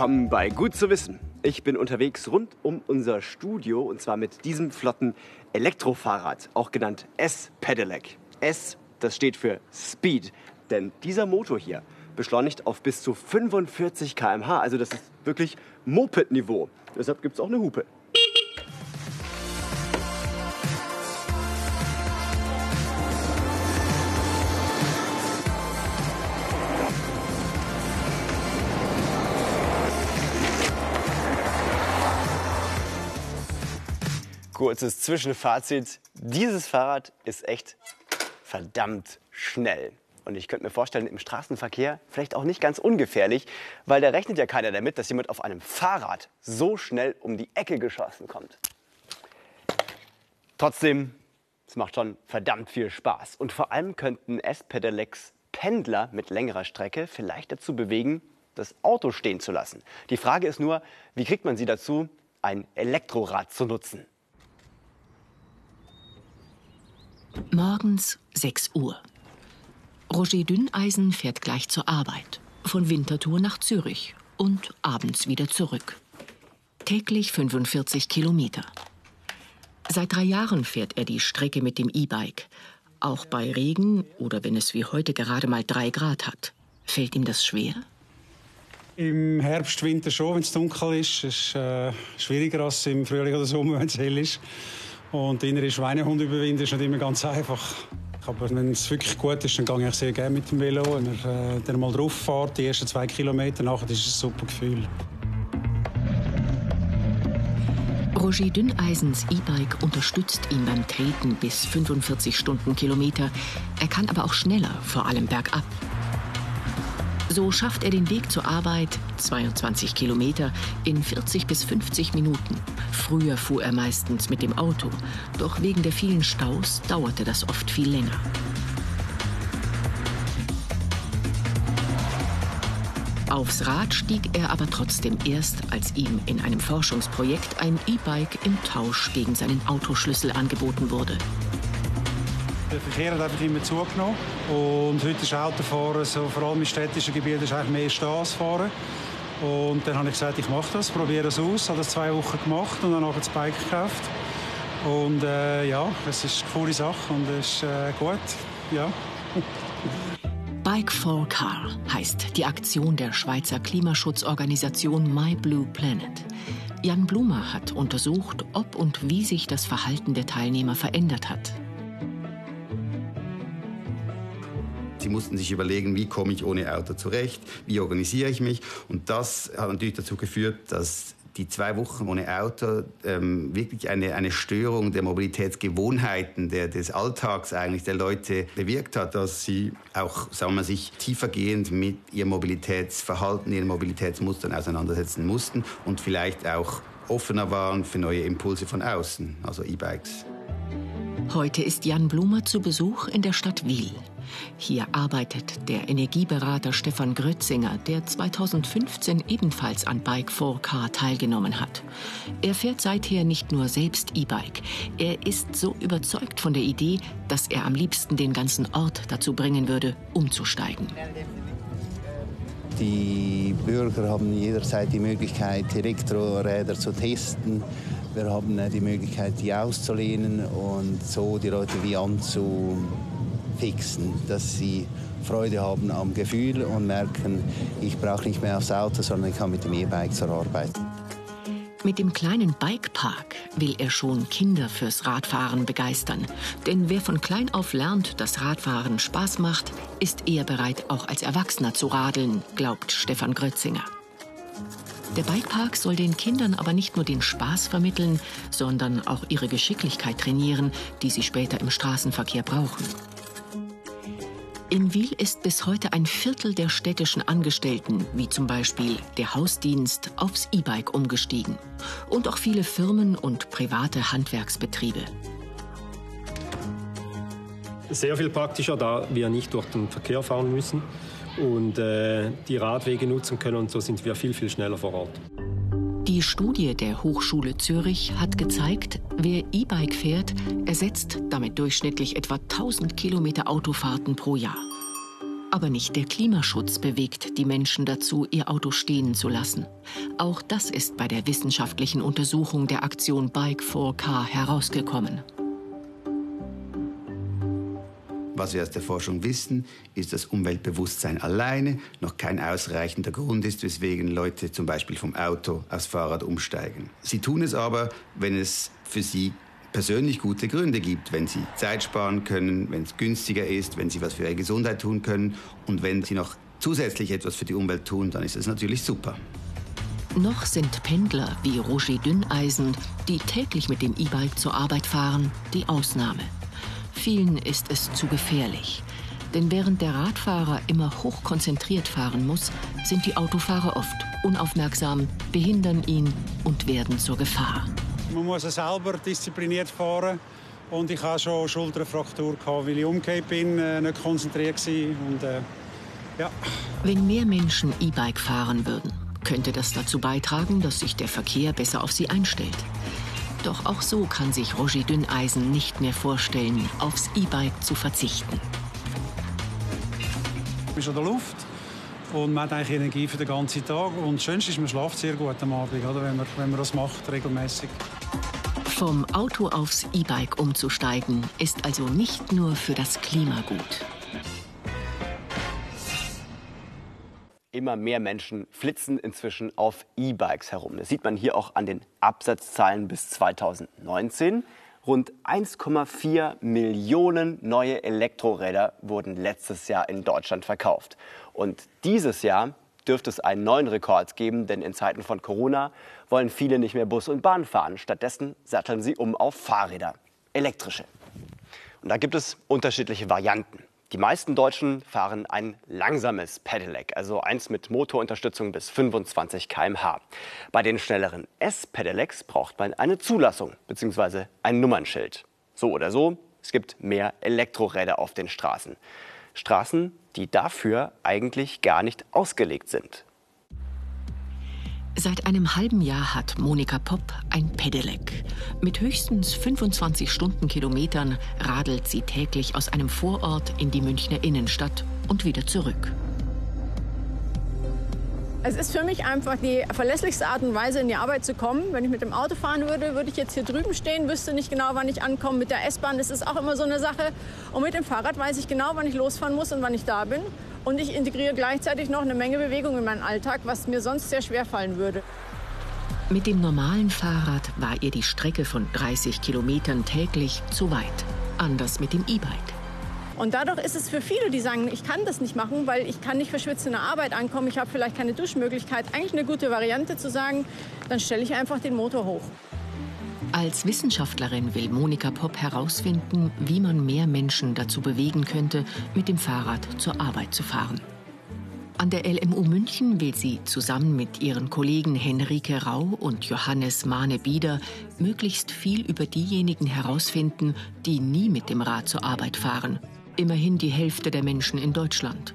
willkommen bei Gut zu wissen. Ich bin unterwegs rund um unser Studio und zwar mit diesem flotten Elektrofahrrad, auch genannt S-Pedelec. S, das steht für Speed, denn dieser Motor hier beschleunigt auf bis zu 45 km/h. Also das ist wirklich Moped-Niveau. Deshalb gibt es auch eine Hupe. Kurzes Zwischenfazit. Dieses Fahrrad ist echt verdammt schnell. Und ich könnte mir vorstellen, im Straßenverkehr vielleicht auch nicht ganz ungefährlich, weil da rechnet ja keiner damit, dass jemand auf einem Fahrrad so schnell um die Ecke geschossen kommt. Trotzdem, es macht schon verdammt viel Spaß. Und vor allem könnten S-Pedelecs Pendler mit längerer Strecke vielleicht dazu bewegen, das Auto stehen zu lassen. Die Frage ist nur, wie kriegt man sie dazu, ein Elektrorad zu nutzen? Morgens 6 Uhr. Roger Dünneisen fährt gleich zur Arbeit. Von Winterthur nach Zürich und abends wieder zurück. Täglich 45 Kilometer. Seit drei Jahren fährt er die Strecke mit dem E-Bike. Auch bei Regen oder wenn es wie heute gerade mal drei Grad hat. Fällt ihm das schwer? Im Herbst, Winter schon, wenn es dunkel ist. Es ist äh, schwieriger als im Frühling oder Sommer, wenn es hell ist. Und innere Schweinehund überwinden ist nicht immer ganz einfach. Aber wenn es wirklich gut ist, dann gehe ich sehr gerne mit dem Velo. Wenn er äh, dann mal drauf fährt, die ersten zwei Kilometer, nachher ist es ein super Gefühl. Roger Dünneisens E-Bike unterstützt ihn beim Treten bis 45 Stundenkilometer. Er kann aber auch schneller, vor allem bergab. So schafft er den Weg zur Arbeit, 22 Kilometer, in 40 bis 50 Minuten. Früher fuhr er meistens mit dem Auto, doch wegen der vielen Staus dauerte das oft viel länger. Aufs Rad stieg er aber trotzdem erst, als ihm in einem Forschungsprojekt ein E-Bike im Tausch gegen seinen Autoschlüssel angeboten wurde. Der Verkehr hat einfach immer zugenommen. Und heute ist Autofahren, so, vor allem im städtischen Gebiet, ist eigentlich mehr Straßenfahren. Und dann habe ich gesagt, ich mache das, probiere es aus. Ich habe das zwei Wochen gemacht und dann das Bike gekauft. Und äh, ja, es ist eine coole Sache und es ist äh, gut. Ja. Bike for Car heißt die Aktion der Schweizer Klimaschutzorganisation My Blue Planet. Jan Blumer hat untersucht, ob und wie sich das Verhalten der Teilnehmer verändert hat. Sie mussten sich überlegen, wie komme ich ohne Auto zurecht, wie organisiere ich mich. Und das hat natürlich dazu geführt, dass die zwei Wochen ohne Auto ähm, wirklich eine, eine Störung der Mobilitätsgewohnheiten, der, des Alltags eigentlich der Leute bewirkt hat, dass sie auch sagen wir, sich tiefergehend mit ihrem Mobilitätsverhalten, ihren Mobilitätsmustern auseinandersetzen mussten und vielleicht auch offener waren für neue Impulse von außen, also E-Bikes. Heute ist Jan Blumer zu Besuch in der Stadt Wiel. Hier arbeitet der Energieberater Stefan Grötzinger, der 2015 ebenfalls an Bike 4Car teilgenommen hat. Er fährt seither nicht nur selbst E-Bike. Er ist so überzeugt von der Idee, dass er am liebsten den ganzen Ort dazu bringen würde, umzusteigen. Die Bürger haben jederzeit die Möglichkeit, Elektroräder zu testen. Wir haben äh, die Möglichkeit, die auszulehnen und so die Leute wie anzufixen, dass sie Freude haben am Gefühl und merken, ich brauche nicht mehr aufs Auto, sondern ich kann mit dem E-Bike zur Arbeit. Mit dem kleinen Bikepark will er schon Kinder fürs Radfahren begeistern. Denn wer von klein auf lernt, dass Radfahren Spaß macht, ist eher bereit, auch als Erwachsener zu radeln, glaubt Stefan Grötzinger. Der Bikepark soll den Kindern aber nicht nur den Spaß vermitteln, sondern auch ihre Geschicklichkeit trainieren, die sie später im Straßenverkehr brauchen. In Wiel ist bis heute ein Viertel der städtischen Angestellten, wie zum Beispiel der Hausdienst, aufs E-Bike umgestiegen. Und auch viele Firmen und private Handwerksbetriebe. Sehr viel praktischer, da wir nicht durch den Verkehr fahren müssen und äh, die Radwege nutzen können und so sind wir viel, viel schneller vor Ort. Die Studie der Hochschule Zürich hat gezeigt, wer E-Bike fährt, ersetzt damit durchschnittlich etwa 1000 Kilometer Autofahrten pro Jahr. Aber nicht der Klimaschutz bewegt die Menschen dazu, ihr Auto stehen zu lassen. Auch das ist bei der wissenschaftlichen Untersuchung der Aktion Bike 4K herausgekommen. Was wir aus der Forschung wissen, ist, dass Umweltbewusstsein alleine noch kein ausreichender Grund ist, weswegen Leute zum Beispiel vom Auto aufs Fahrrad umsteigen. Sie tun es aber, wenn es für sie persönlich gute Gründe gibt, wenn sie Zeit sparen können, wenn es günstiger ist, wenn sie was für ihre Gesundheit tun können und wenn sie noch zusätzlich etwas für die Umwelt tun, dann ist es natürlich super. Noch sind Pendler wie Roger Dünneisen, die täglich mit dem E-Bike zur Arbeit fahren, die Ausnahme. Vielen ist es zu gefährlich. Denn während der Radfahrer immer hochkonzentriert fahren muss, sind die Autofahrer oft unaufmerksam, behindern ihn und werden zur Gefahr. Man muss selber diszipliniert fahren. Und ich hatte schon Schulterfraktur, weil ich umgekehrt bin, äh, nicht konzentriert war. Und, äh, ja. Wenn mehr Menschen E-Bike fahren würden, könnte das dazu beitragen, dass sich der Verkehr besser auf sie einstellt. Doch auch so kann sich Roger Dünneisen nicht mehr vorstellen, aufs E-Bike zu verzichten. Man ist in der Luft und man hat eigentlich Energie für den ganzen Tag. Und das Schönste ist, man schlaft sehr gut am Abend, oder? Wenn, man, wenn man das macht, regelmäßig. Vom Auto aufs E-Bike umzusteigen, ist also nicht nur für das Klima gut. Immer mehr Menschen flitzen inzwischen auf E-Bikes herum. Das sieht man hier auch an den Absatzzahlen bis 2019. Rund 1,4 Millionen neue Elektroräder wurden letztes Jahr in Deutschland verkauft. Und dieses Jahr dürfte es einen neuen Rekord geben, denn in Zeiten von Corona wollen viele nicht mehr Bus und Bahn fahren. Stattdessen satteln sie um auf Fahrräder, elektrische. Und da gibt es unterschiedliche Varianten. Die meisten Deutschen fahren ein langsames Pedelec, also eins mit Motorunterstützung bis 25 km/h. Bei den schnelleren S-Pedelecs braucht man eine Zulassung bzw. ein Nummernschild. So oder so, es gibt mehr Elektroräder auf den Straßen. Straßen, die dafür eigentlich gar nicht ausgelegt sind. Seit einem halben Jahr hat Monika Popp ein Pedelec. Mit höchstens 25 Stundenkilometern radelt sie täglich aus einem Vorort in die Münchner Innenstadt und wieder zurück. Es ist für mich einfach die verlässlichste Art und Weise, in die Arbeit zu kommen. Wenn ich mit dem Auto fahren würde, würde ich jetzt hier drüben stehen, wüsste nicht genau, wann ich ankomme. Mit der S-Bahn ist es auch immer so eine Sache. Und mit dem Fahrrad weiß ich genau, wann ich losfahren muss und wann ich da bin. Und ich integriere gleichzeitig noch eine Menge Bewegung in meinen Alltag, was mir sonst sehr schwer fallen würde. Mit dem normalen Fahrrad war ihr die Strecke von 30 Kilometern täglich zu weit. Anders mit dem E-Bike. Und dadurch ist es für viele, die sagen, ich kann das nicht machen, weil ich kann nicht verschwitzt in der Arbeit ankommen, ich habe vielleicht keine Duschmöglichkeit, eigentlich eine gute Variante zu sagen, dann stelle ich einfach den Motor hoch. Als Wissenschaftlerin will Monika Popp herausfinden, wie man mehr Menschen dazu bewegen könnte, mit dem Fahrrad zur Arbeit zu fahren. An der LMU München will sie zusammen mit ihren Kollegen Henrike Rau und Johannes Mahne-Bieder möglichst viel über diejenigen herausfinden, die nie mit dem Rad zur Arbeit fahren. Immerhin die Hälfte der Menschen in Deutschland.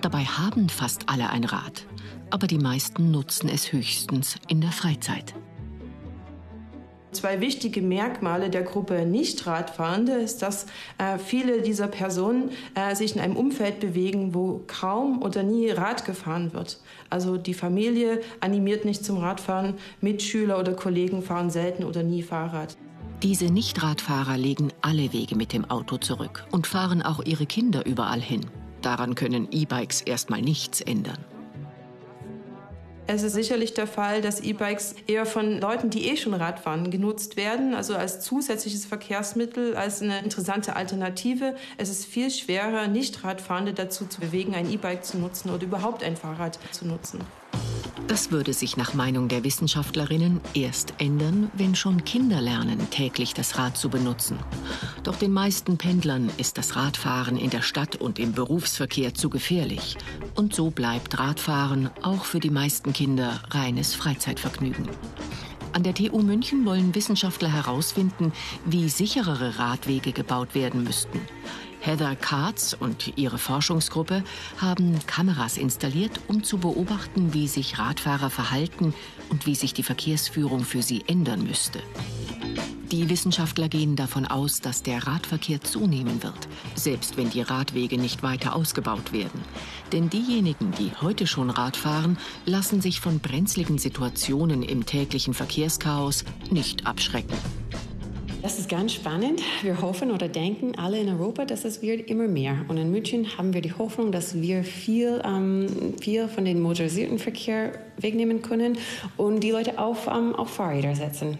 Dabei haben fast alle ein Rad, aber die meisten nutzen es höchstens in der Freizeit. Zwei wichtige Merkmale der Gruppe Nicht-Radfahrende ist, dass äh, viele dieser Personen äh, sich in einem Umfeld bewegen, wo kaum oder nie Rad gefahren wird. Also die Familie animiert nicht zum Radfahren, Mitschüler oder Kollegen fahren selten oder nie Fahrrad. Diese Nicht-Radfahrer legen alle Wege mit dem Auto zurück und fahren auch ihre Kinder überall hin. Daran können E-Bikes erstmal nichts ändern. Es ist sicherlich der Fall, dass E-Bikes eher von Leuten, die eh schon Rad fahren, genutzt werden, also als zusätzliches Verkehrsmittel, als eine interessante Alternative. Es ist viel schwerer, Nicht-Radfahrende dazu zu bewegen, ein E-Bike zu nutzen oder überhaupt ein Fahrrad zu nutzen. Das würde sich nach Meinung der Wissenschaftlerinnen erst ändern, wenn schon Kinder lernen, täglich das Rad zu benutzen. Doch den meisten Pendlern ist das Radfahren in der Stadt und im Berufsverkehr zu gefährlich. Und so bleibt Radfahren auch für die meisten Kinder reines Freizeitvergnügen. An der TU München wollen Wissenschaftler herausfinden, wie sicherere Radwege gebaut werden müssten. Heather Katz und ihre Forschungsgruppe haben Kameras installiert, um zu beobachten, wie sich Radfahrer verhalten und wie sich die Verkehrsführung für sie ändern müsste. Die Wissenschaftler gehen davon aus, dass der Radverkehr zunehmen wird, selbst wenn die Radwege nicht weiter ausgebaut werden. Denn diejenigen, die heute schon Rad fahren, lassen sich von brenzligen Situationen im täglichen Verkehrschaos nicht abschrecken. Das ist ganz spannend. Wir hoffen oder denken alle in Europa, dass es wird immer mehr. Und in München haben wir die Hoffnung, dass wir viel, ähm, viel von dem motorisierten Verkehr wegnehmen können und die Leute auf, ähm, auf Fahrräder setzen.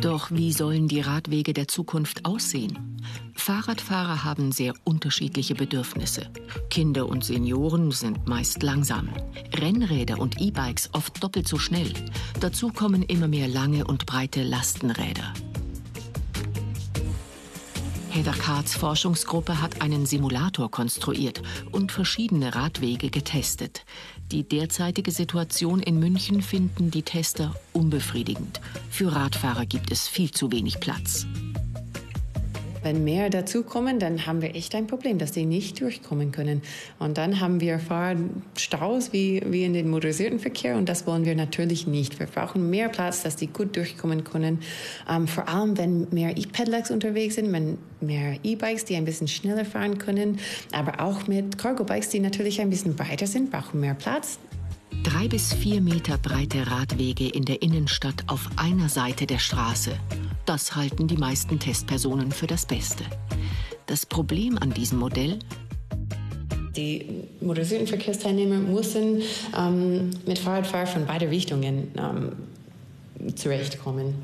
Doch wie sollen die Radwege der Zukunft aussehen? Fahrradfahrer haben sehr unterschiedliche Bedürfnisse. Kinder und Senioren sind meist langsam. Rennräder und E-Bikes oft doppelt so schnell. Dazu kommen immer mehr lange und breite Lastenräder. Heather Karts Forschungsgruppe hat einen Simulator konstruiert und verschiedene Radwege getestet. Die derzeitige Situation in München finden die Tester unbefriedigend. Für Radfahrer gibt es viel zu wenig Platz. Wenn mehr dazukommen, dann haben wir echt ein Problem, dass die nicht durchkommen können. Und dann haben wir Fahrstaus wie, wie in den motorisierten Verkehr und das wollen wir natürlich nicht. Wir brauchen mehr Platz, dass die gut durchkommen können. Ähm, vor allem, wenn mehr E-Pedelecs unterwegs sind, wenn mehr E-Bikes, die ein bisschen schneller fahren können, aber auch mit Cargo-Bikes, die natürlich ein bisschen breiter sind, brauchen mehr Platz. Drei bis vier Meter breite Radwege in der Innenstadt auf einer Seite der Straße. Das halten die meisten Testpersonen für das Beste. Das Problem an diesem Modell? Die motorisierten Verkehrsteilnehmer müssen ähm, mit Fahrradfahrern von beiden Richtungen ähm, zurechtkommen.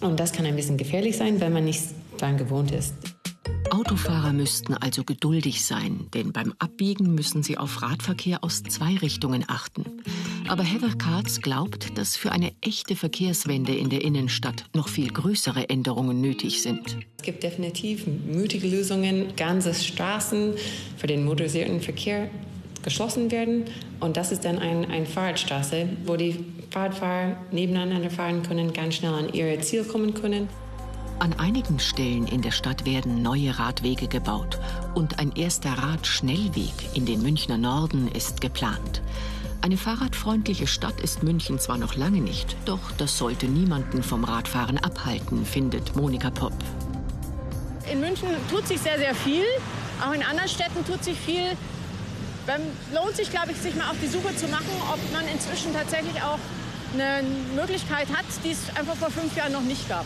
Und das kann ein bisschen gefährlich sein, wenn man nicht daran gewohnt ist. Autofahrer müssten also geduldig sein, denn beim Abbiegen müssen sie auf Radverkehr aus zwei Richtungen achten. Aber Heather Katz glaubt, dass für eine echte Verkehrswende in der Innenstadt noch viel größere Änderungen nötig sind. Es gibt definitiv mutige Lösungen, ganze Straßen für den motorisierten Verkehr geschlossen werden. Und das ist dann eine ein Fahrradstraße, wo die Fahrradfahrer nebeneinander fahren können, ganz schnell an ihr Ziel kommen können. An einigen Stellen in der Stadt werden neue Radwege gebaut und ein erster Radschnellweg in den Münchner Norden ist geplant. Eine fahrradfreundliche Stadt ist München zwar noch lange nicht, doch das sollte niemanden vom Radfahren abhalten, findet Monika Popp. In München tut sich sehr, sehr viel. Auch in anderen Städten tut sich viel. Es lohnt sich, glaube ich, sich mal auf die Suche zu machen, ob man inzwischen tatsächlich auch eine Möglichkeit hat, die es einfach vor fünf Jahren noch nicht gab.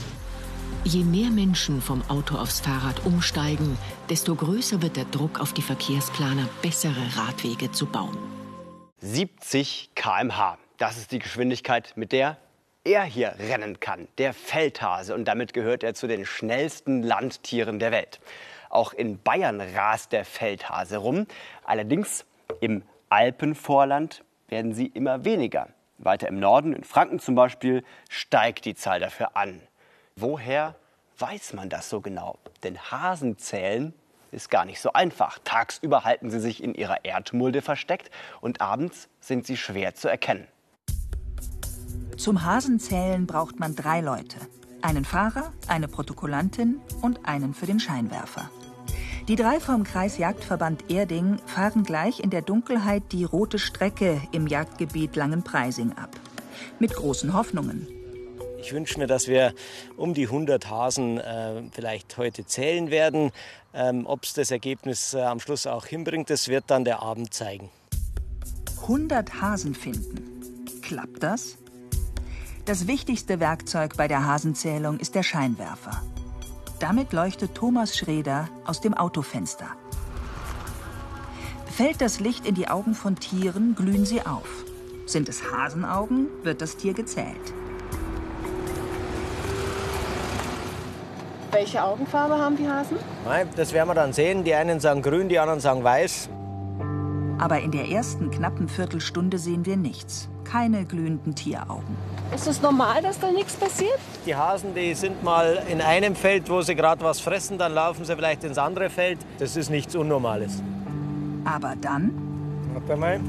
Je mehr Menschen vom Auto aufs Fahrrad umsteigen, desto größer wird der Druck auf die Verkehrsplaner, bessere Radwege zu bauen. 70 km/h. Das ist die Geschwindigkeit, mit der er hier rennen kann, der Feldhase. Und damit gehört er zu den schnellsten Landtieren der Welt. Auch in Bayern rast der Feldhase rum. Allerdings im Alpenvorland werden sie immer weniger. Weiter im Norden, in Franken zum Beispiel, steigt die Zahl dafür an. Woher weiß man das so genau? Denn Hasen zählen ist gar nicht so einfach. Tagsüber halten sie sich in ihrer Erdmulde versteckt und abends sind sie schwer zu erkennen. Zum Hasenzählen braucht man drei Leute. Einen Fahrer, eine Protokollantin und einen für den Scheinwerfer. Die drei vom Kreisjagdverband Erding fahren gleich in der Dunkelheit die rote Strecke im Jagdgebiet Langenpreising ab. Mit großen Hoffnungen. Ich wünsche mir, dass wir um die 100 Hasen äh, vielleicht heute zählen werden. Ähm, Ob es das Ergebnis äh, am Schluss auch hinbringt, das wird dann der Abend zeigen. 100 Hasen finden. Klappt das? Das wichtigste Werkzeug bei der Hasenzählung ist der Scheinwerfer. Damit leuchtet Thomas Schreder aus dem Autofenster. Fällt das Licht in die Augen von Tieren, glühen sie auf. Sind es Hasenaugen, wird das Tier gezählt. Welche Augenfarbe haben die Hasen? Nein, das werden wir dann sehen. Die einen sagen grün, die anderen sagen weiß. Aber in der ersten knappen Viertelstunde sehen wir nichts. Keine glühenden Tieraugen. Ist es normal, dass da nichts passiert? Die Hasen, die sind mal in einem Feld, wo sie gerade was fressen, dann laufen sie vielleicht ins andere Feld. Das ist nichts Unnormales. Aber dann? Warte mal.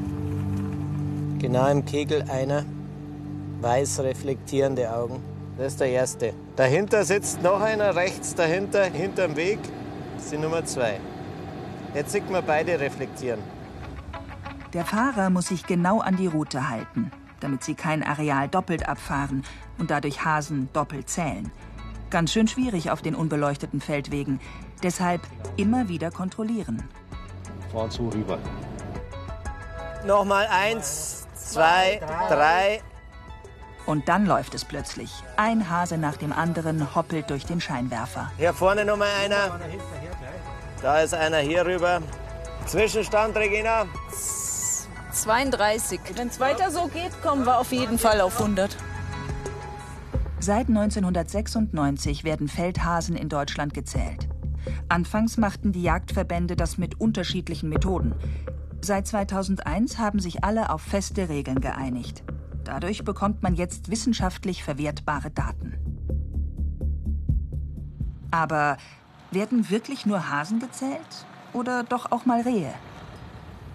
Genau im Kegel einer weiß reflektierende Augen. Das ist der erste. Dahinter sitzt noch einer, rechts dahinter, hinterm Weg. Das ist die Nummer zwei. Jetzt sieht man beide reflektieren. Der Fahrer muss sich genau an die Route halten, damit sie kein Areal doppelt abfahren und dadurch Hasen doppelt zählen. Ganz schön schwierig auf den unbeleuchteten Feldwegen. Deshalb immer wieder kontrollieren. Fahren zu rüber. Nochmal eins, zwei, drei. Und dann läuft es plötzlich. Ein Hase nach dem anderen hoppelt durch den Scheinwerfer. Hier vorne nochmal einer. Da ist einer hier rüber. Zwischenstand, Regina. 32. Wenn es weiter so geht, kommen wir auf jeden Fall auf 100. Seit 1996 werden Feldhasen in Deutschland gezählt. Anfangs machten die Jagdverbände das mit unterschiedlichen Methoden. Seit 2001 haben sich alle auf feste Regeln geeinigt. Dadurch bekommt man jetzt wissenschaftlich verwertbare Daten. Aber werden wirklich nur Hasen gezählt? Oder doch auch mal Rehe?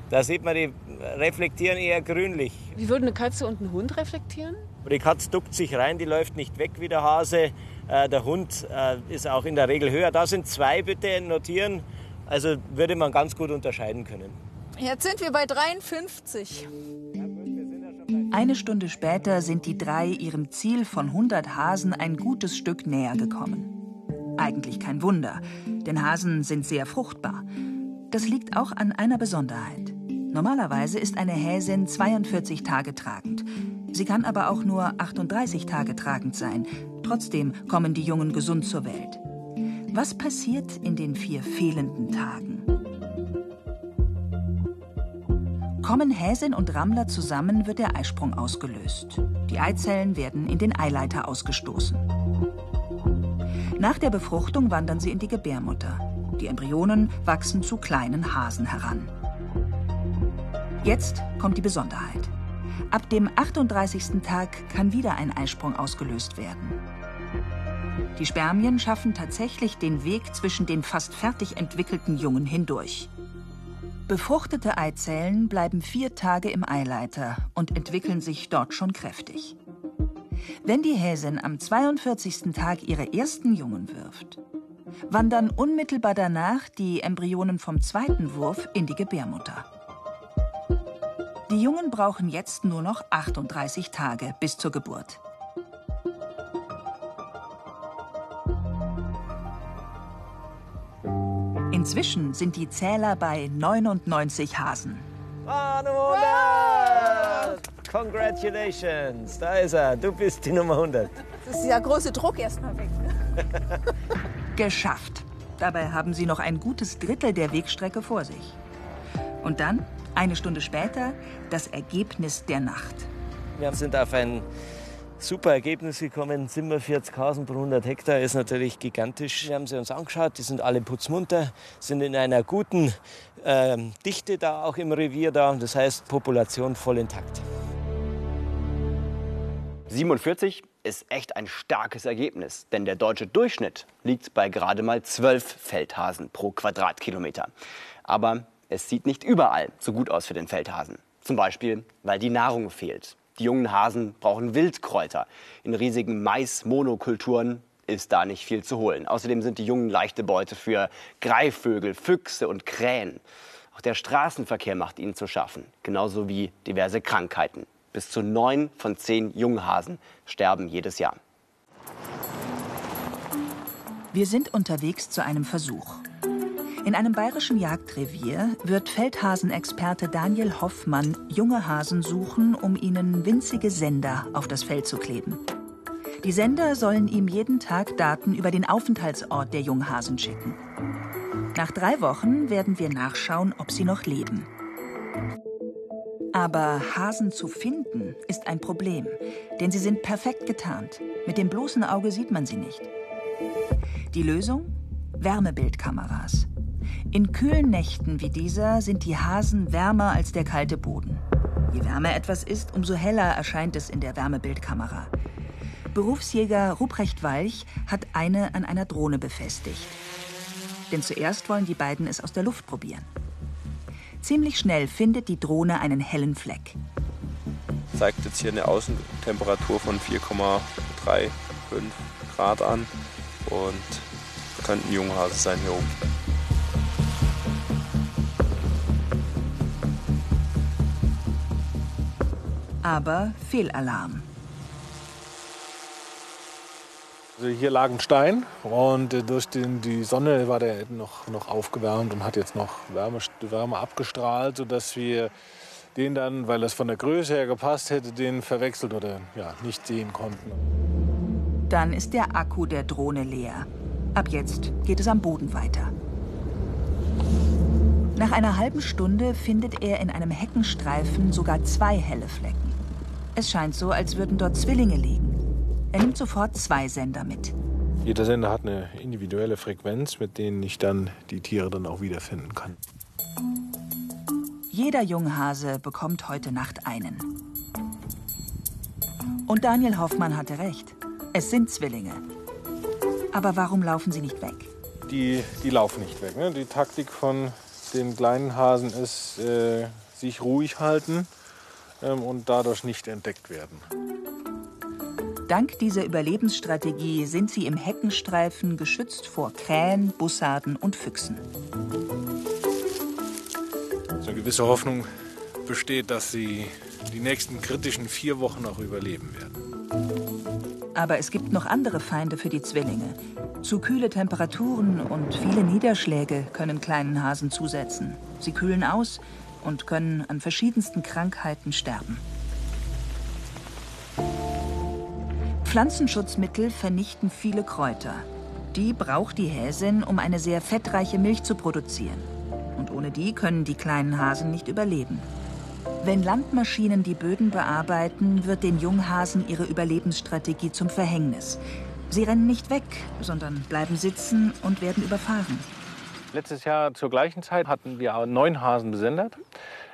Da sieht man, die reflektieren eher grünlich. Wie würde eine Katze und ein Hund reflektieren? Die Katze duckt sich rein, die läuft nicht weg wie der Hase. Äh, der Hund äh, ist auch in der Regel höher. Da sind zwei bitte notieren. Also würde man ganz gut unterscheiden können. Jetzt sind wir bei 53. Eine Stunde später sind die drei ihrem Ziel von 100 Hasen ein gutes Stück näher gekommen. Eigentlich kein Wunder, denn Hasen sind sehr fruchtbar. Das liegt auch an einer Besonderheit. Normalerweise ist eine Häsin 42 Tage tragend. Sie kann aber auch nur 38 Tage tragend sein. Trotzdem kommen die Jungen gesund zur Welt. Was passiert in den vier fehlenden Tagen? Kommen Häsin und Rammler zusammen, wird der Eisprung ausgelöst. Die Eizellen werden in den Eileiter ausgestoßen. Nach der Befruchtung wandern sie in die Gebärmutter. Die Embryonen wachsen zu kleinen Hasen heran. Jetzt kommt die Besonderheit. Ab dem 38. Tag kann wieder ein Eisprung ausgelöst werden. Die Spermien schaffen tatsächlich den Weg zwischen den fast fertig entwickelten Jungen hindurch. Befruchtete Eizellen bleiben vier Tage im Eileiter und entwickeln sich dort schon kräftig. Wenn die Häsin am 42. Tag ihre ersten Jungen wirft, wandern unmittelbar danach die Embryonen vom zweiten Wurf in die Gebärmutter. Die Jungen brauchen jetzt nur noch 38 Tage bis zur Geburt. Inzwischen sind die Zähler bei 99 Hasen. Ah, Congratulations, da ist er. Du bist die Nummer 100. Das ist ja große Druck erstmal weg. Geschafft. Dabei haben sie noch ein gutes Drittel der Wegstrecke vor sich. Und dann eine Stunde später das Ergebnis der Nacht. Wir sind auf ein super Ergebnis gekommen. 47 Hasen pro 100 Hektar ist natürlich gigantisch. Wir haben sie uns angeschaut, die sind alle putzmunter, sind in einer guten äh, Dichte da auch im Revier da. Das heißt, Population voll intakt. 47 ist echt ein starkes Ergebnis, denn der deutsche Durchschnitt liegt bei gerade mal 12 Feldhasen pro Quadratkilometer. Aber es sieht nicht überall so gut aus für den Feldhasen. Zum Beispiel, weil die Nahrung fehlt. Die jungen Hasen brauchen Wildkräuter. In riesigen Mais-Monokulturen ist da nicht viel zu holen. Außerdem sind die Jungen leichte Beute für Greifvögel, Füchse und Krähen. Auch der Straßenverkehr macht ihnen zu schaffen, genauso wie diverse Krankheiten. Bis zu neun von zehn Junghasen sterben jedes Jahr. Wir sind unterwegs zu einem Versuch. In einem bayerischen Jagdrevier wird Feldhasenexperte Daniel Hoffmann junge Hasen suchen, um ihnen winzige Sender auf das Feld zu kleben. Die Sender sollen ihm jeden Tag Daten über den Aufenthaltsort der Junghasen schicken. Nach drei Wochen werden wir nachschauen, ob sie noch leben. Aber Hasen zu finden ist ein Problem, denn sie sind perfekt getarnt. Mit dem bloßen Auge sieht man sie nicht. Die Lösung? Wärmebildkameras. In kühlen Nächten wie dieser sind die Hasen wärmer als der kalte Boden. Je wärmer etwas ist, umso heller erscheint es in der Wärmebildkamera. Berufsjäger Ruprecht Walch hat eine an einer Drohne befestigt. Denn zuerst wollen die beiden es aus der Luft probieren. Ziemlich schnell findet die Drohne einen hellen Fleck. Zeigt jetzt hier eine Außentemperatur von 4,35 Grad an und könnten Junghase sein hier oben. Aber Fehlalarm. Also hier lag ein Stein und durch den, die Sonne war der noch, noch aufgewärmt und hat jetzt noch Wärme, Wärme abgestrahlt, sodass wir den dann, weil das von der Größe her gepasst hätte, den verwechselt oder ja, nicht sehen konnten. Dann ist der Akku der Drohne leer. Ab jetzt geht es am Boden weiter. Nach einer halben Stunde findet er in einem Heckenstreifen sogar zwei helle Flecken. Es scheint so, als würden dort Zwillinge liegen. Er nimmt sofort zwei Sender mit. Jeder Sender hat eine individuelle Frequenz, mit denen ich dann die Tiere dann auch wiederfinden kann. Jeder Junghase bekommt heute Nacht einen. Und Daniel Hoffmann hatte recht. Es sind Zwillinge. Aber warum laufen sie nicht weg? Die, die laufen nicht weg. Ne? Die Taktik von den kleinen Hasen ist, äh, sich ruhig halten und dadurch nicht entdeckt werden. Dank dieser Überlebensstrategie sind sie im Heckenstreifen geschützt vor Krähen, Bussarden und Füchsen. So eine gewisse Hoffnung besteht, dass sie die nächsten kritischen vier Wochen noch überleben werden. Aber es gibt noch andere Feinde für die Zwillinge. Zu kühle Temperaturen und viele Niederschläge können kleinen Hasen zusetzen. Sie kühlen aus und können an verschiedensten Krankheiten sterben. Pflanzenschutzmittel vernichten viele Kräuter. Die braucht die Häsin, um eine sehr fettreiche Milch zu produzieren. Und ohne die können die kleinen Hasen nicht überleben. Wenn Landmaschinen die Böden bearbeiten, wird den Junghasen ihre Überlebensstrategie zum Verhängnis. Sie rennen nicht weg, sondern bleiben sitzen und werden überfahren. Letztes Jahr zur gleichen Zeit hatten wir neun Hasen besendet.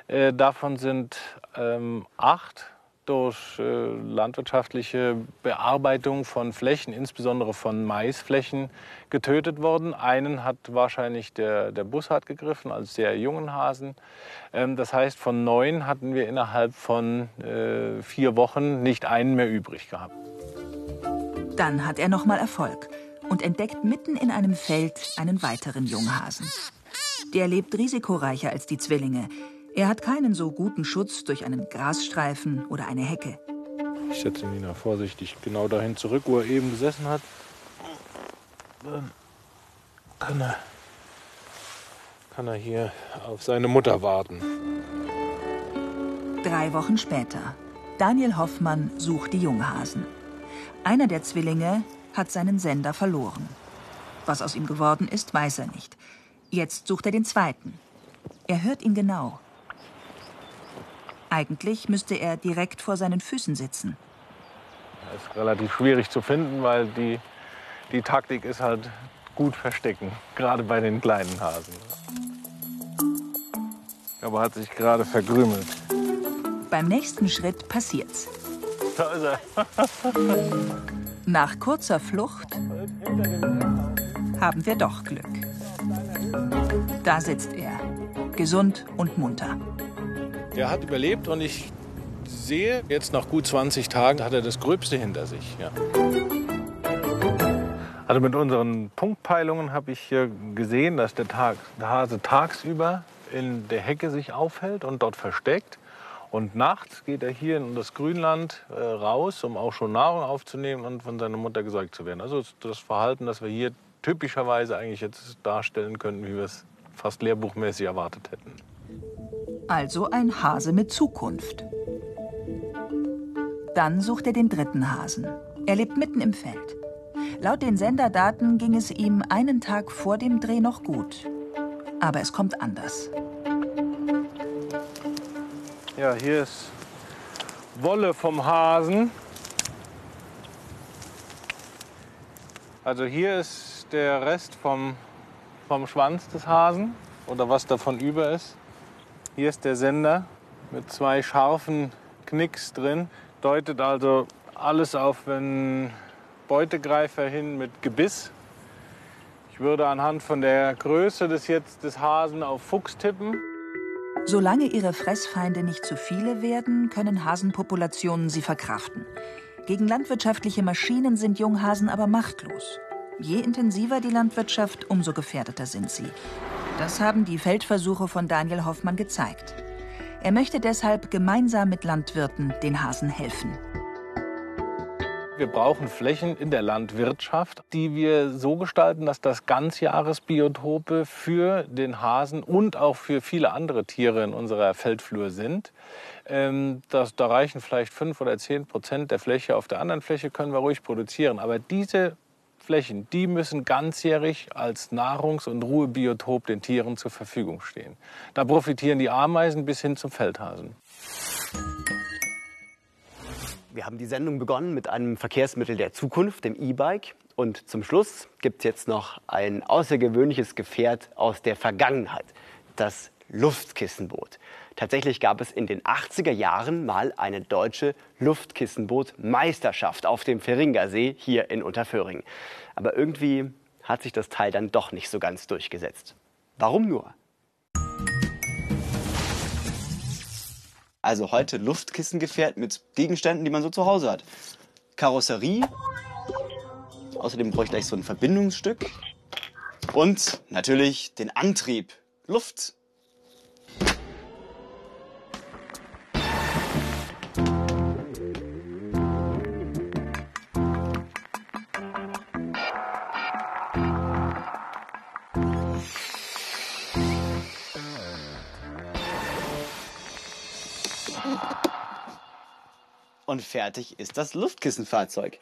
Äh, davon sind ähm, acht durch äh, landwirtschaftliche Bearbeitung von Flächen, insbesondere von Maisflächen, getötet worden. Einen hat wahrscheinlich der, der Bussard gegriffen, als sehr jungen Hasen. Ähm, das heißt, von neun hatten wir innerhalb von äh, vier Wochen nicht einen mehr übrig gehabt. Dann hat er nochmal Erfolg und entdeckt mitten in einem Feld einen weiteren Junghasen. Der lebt risikoreicher als die Zwillinge. Er hat keinen so guten Schutz durch einen Grasstreifen oder eine Hecke. Ich setze Nina vorsichtig genau dahin zurück, wo er eben gesessen hat. Dann kann er, kann er hier auf seine Mutter warten. Drei Wochen später. Daniel Hoffmann sucht die Junghasen. Einer der Zwillinge hat seinen Sender verloren. Was aus ihm geworden ist, weiß er nicht. Jetzt sucht er den zweiten. Er hört ihn genau. Eigentlich müsste er direkt vor seinen Füßen sitzen. Das ist relativ schwierig zu finden, weil die, die Taktik ist halt gut verstecken, gerade bei den kleinen Hasen. Aber hat sich gerade verkrümelt. Beim nächsten Schritt passiert's. Da ist er. Nach kurzer Flucht haben wir doch Glück. Da sitzt er, gesund und munter. Der hat überlebt und ich sehe, jetzt nach gut 20 Tagen hat er das Gröbste hinter sich. Ja. Also mit unseren Punktpeilungen habe ich hier gesehen, dass der, Tag, der Hase tagsüber in der Hecke sich aufhält und dort versteckt. Und nachts geht er hier in das Grünland äh, raus, um auch schon Nahrung aufzunehmen und von seiner Mutter gesäugt zu werden. Also das Verhalten, das wir hier typischerweise eigentlich jetzt darstellen könnten, wie wir es fast lehrbuchmäßig erwartet hätten. Also ein Hase mit Zukunft. Dann sucht er den dritten Hasen. Er lebt mitten im Feld. Laut den Senderdaten ging es ihm einen Tag vor dem Dreh noch gut. Aber es kommt anders. Ja, hier ist Wolle vom Hasen. Also hier ist der Rest vom, vom Schwanz des Hasen oder was davon über ist. Hier ist der Sender mit zwei scharfen Knicks drin. Deutet also alles auf einen Beutegreifer hin mit Gebiss. Ich würde anhand von der Größe des, jetzt des Hasen auf Fuchs tippen. Solange ihre Fressfeinde nicht zu viele werden, können Hasenpopulationen sie verkraften. Gegen landwirtschaftliche Maschinen sind Junghasen aber machtlos. Je intensiver die Landwirtschaft, umso gefährdeter sind sie. Das haben die Feldversuche von Daniel Hoffmann gezeigt. Er möchte deshalb gemeinsam mit Landwirten den Hasen helfen. Wir brauchen Flächen in der Landwirtschaft, die wir so gestalten, dass das Ganzjahresbiotope für den Hasen und auch für viele andere Tiere in unserer Feldflur sind. Ähm, das, da reichen vielleicht fünf oder zehn Prozent der Fläche. Auf der anderen Fläche können wir ruhig produzieren. Aber diese Flächen, die müssen ganzjährig als Nahrungs- und Ruhebiotop den Tieren zur Verfügung stehen. Da profitieren die Ameisen bis hin zum Feldhasen. Wir haben die Sendung begonnen mit einem Verkehrsmittel der Zukunft, dem E-Bike. Und zum Schluss gibt es jetzt noch ein außergewöhnliches Gefährt aus der Vergangenheit, das Luftkissenboot. Tatsächlich gab es in den 80er Jahren mal eine deutsche Luftkissenboot-Meisterschaft auf dem Feringersee hier in Unterföhring. Aber irgendwie hat sich das Teil dann doch nicht so ganz durchgesetzt. Warum nur? Also heute Luftkissengefährt mit Gegenständen, die man so zu Hause hat. Karosserie. Außerdem brauche ich gleich so ein Verbindungsstück. Und natürlich den Antrieb. Luft. Und fertig ist das Luftkissenfahrzeug.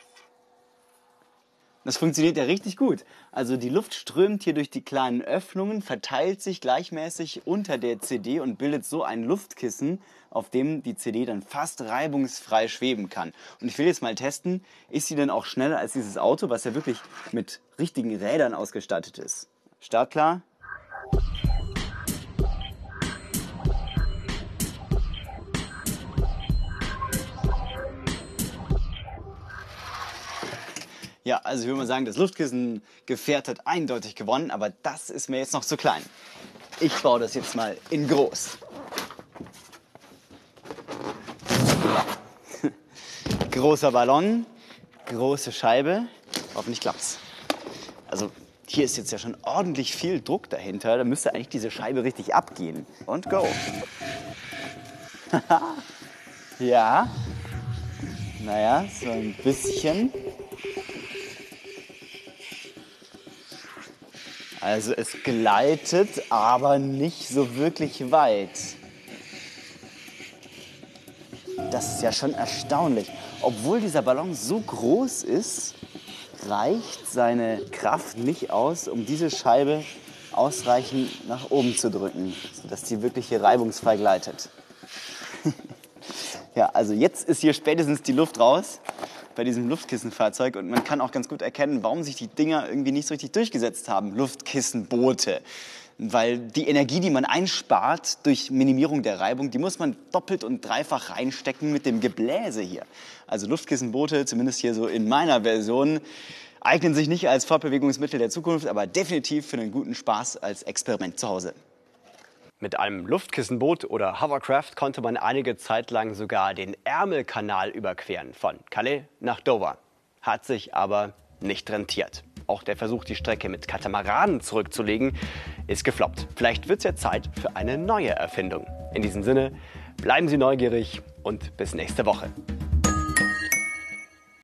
Das funktioniert ja richtig gut. Also die Luft strömt hier durch die kleinen Öffnungen, verteilt sich gleichmäßig unter der CD und bildet so ein Luftkissen, auf dem die CD dann fast reibungsfrei schweben kann. Und ich will jetzt mal testen, ist sie denn auch schneller als dieses Auto, was ja wirklich mit richtigen Rädern ausgestattet ist. Startklar. Ja, also ich würde mal sagen, das Luftkissengefährt hat eindeutig gewonnen, aber das ist mir jetzt noch zu klein. Ich baue das jetzt mal in groß. Großer Ballon, große Scheibe. Hoffentlich klappt's. Also hier ist jetzt ja schon ordentlich viel Druck dahinter. Da müsste eigentlich diese Scheibe richtig abgehen. Und go. ja. Naja, so ein bisschen. Also es gleitet, aber nicht so wirklich weit. Das ist ja schon erstaunlich. Obwohl dieser Ballon so groß ist, reicht seine Kraft nicht aus, um diese Scheibe ausreichend nach oben zu drücken, sodass die wirklich hier reibungsfrei gleitet. ja, also jetzt ist hier spätestens die Luft raus bei diesem Luftkissenfahrzeug und man kann auch ganz gut erkennen, warum sich die Dinger irgendwie nicht so richtig durchgesetzt haben. Luftkissenboote. Weil die Energie, die man einspart durch Minimierung der Reibung, die muss man doppelt und dreifach reinstecken mit dem Gebläse hier. Also Luftkissenboote, zumindest hier so in meiner Version, eignen sich nicht als Fortbewegungsmittel der Zukunft, aber definitiv für einen guten Spaß als Experiment zu Hause. Mit einem Luftkissenboot oder Hovercraft konnte man einige Zeit lang sogar den Ärmelkanal überqueren, von Calais nach Dover. Hat sich aber nicht rentiert. Auch der Versuch, die Strecke mit Katamaranen zurückzulegen, ist gefloppt. Vielleicht wird es ja Zeit für eine neue Erfindung. In diesem Sinne, bleiben Sie neugierig und bis nächste Woche.